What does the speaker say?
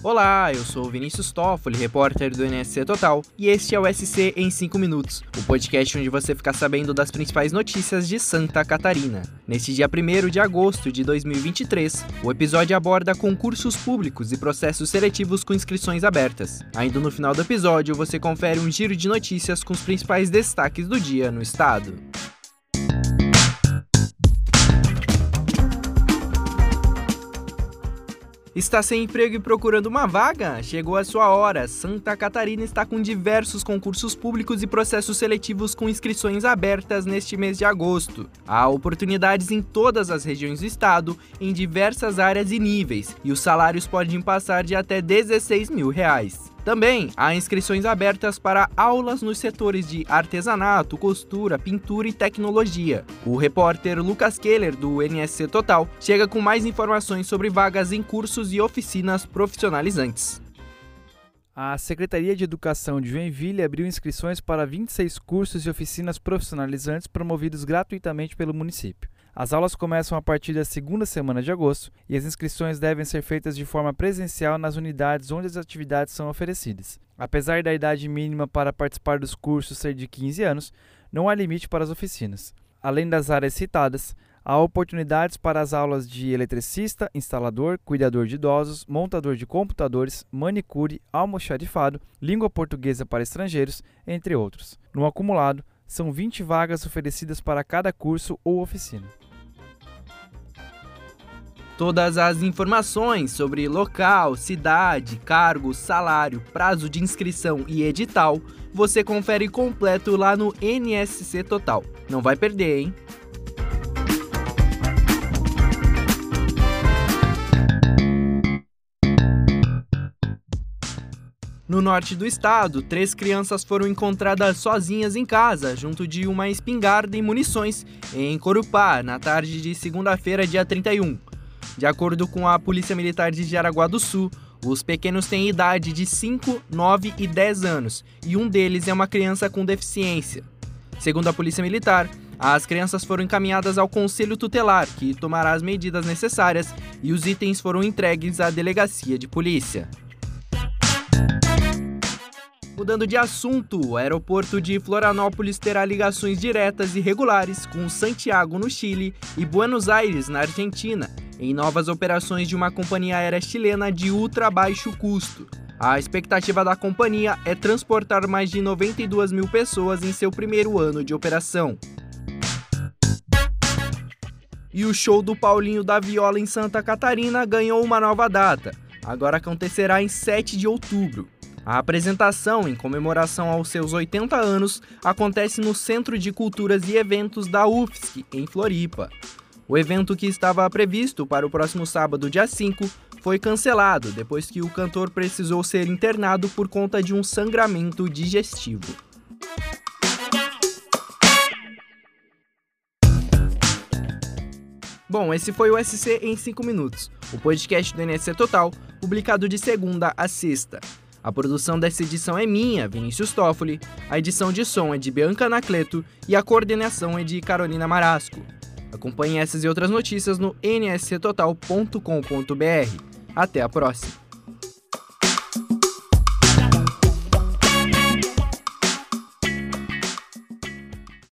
Olá, eu sou Vinícius Toffoli, repórter do NSC Total, e este é o SC em 5 minutos, o podcast onde você fica sabendo das principais notícias de Santa Catarina. Neste dia 1 de agosto de 2023, o episódio aborda concursos públicos e processos seletivos com inscrições abertas. Ainda no final do episódio, você confere um giro de notícias com os principais destaques do dia no estado. Está sem emprego e procurando uma vaga? Chegou a sua hora. Santa Catarina está com diversos concursos públicos e processos seletivos com inscrições abertas neste mês de agosto. Há oportunidades em todas as regiões do estado, em diversas áreas e níveis, e os salários podem passar de até 16 mil reais. Também há inscrições abertas para aulas nos setores de artesanato, costura, pintura e tecnologia. O repórter Lucas Keller, do NSC Total, chega com mais informações sobre vagas em cursos e oficinas profissionalizantes. A Secretaria de Educação de Joinville abriu inscrições para 26 cursos e oficinas profissionalizantes promovidos gratuitamente pelo município. As aulas começam a partir da segunda semana de agosto e as inscrições devem ser feitas de forma presencial nas unidades onde as atividades são oferecidas. Apesar da idade mínima para participar dos cursos ser de 15 anos, não há limite para as oficinas. Além das áreas citadas, há oportunidades para as aulas de eletricista, instalador, cuidador de idosos, montador de computadores, manicure, almoxarifado, língua portuguesa para estrangeiros, entre outros. No acumulado, são 20 vagas oferecidas para cada curso ou oficina. Todas as informações sobre local, cidade, cargo, salário, prazo de inscrição e edital você confere completo lá no NSC Total. Não vai perder, hein? No norte do estado, três crianças foram encontradas sozinhas em casa, junto de uma espingarda e munições, em Corupá, na tarde de segunda-feira, dia 31. De acordo com a Polícia Militar de Jaraguá do Sul, os pequenos têm idade de 5, 9 e 10 anos, e um deles é uma criança com deficiência. Segundo a Polícia Militar, as crianças foram encaminhadas ao Conselho Tutelar, que tomará as medidas necessárias, e os itens foram entregues à Delegacia de Polícia. Mudando de assunto, o aeroporto de Florianópolis terá ligações diretas e regulares com Santiago, no Chile, e Buenos Aires, na Argentina, em novas operações de uma companhia aérea chilena de ultra baixo custo. A expectativa da companhia é transportar mais de 92 mil pessoas em seu primeiro ano de operação. E o show do Paulinho da Viola em Santa Catarina ganhou uma nova data. Agora acontecerá em 7 de outubro. A apresentação, em comemoração aos seus 80 anos, acontece no Centro de Culturas e Eventos da UFSC, em Floripa. O evento que estava previsto para o próximo sábado, dia 5, foi cancelado depois que o cantor precisou ser internado por conta de um sangramento digestivo. Bom, esse foi o SC em 5 minutos, o podcast do NSC Total, publicado de segunda a sexta. A produção dessa edição é minha, Vinícius Toffoli, a edição de som é de Bianca Anacleto e a coordenação é de Carolina Marasco. Acompanhe essas e outras notícias no nsctotal.com.br. Até a próxima!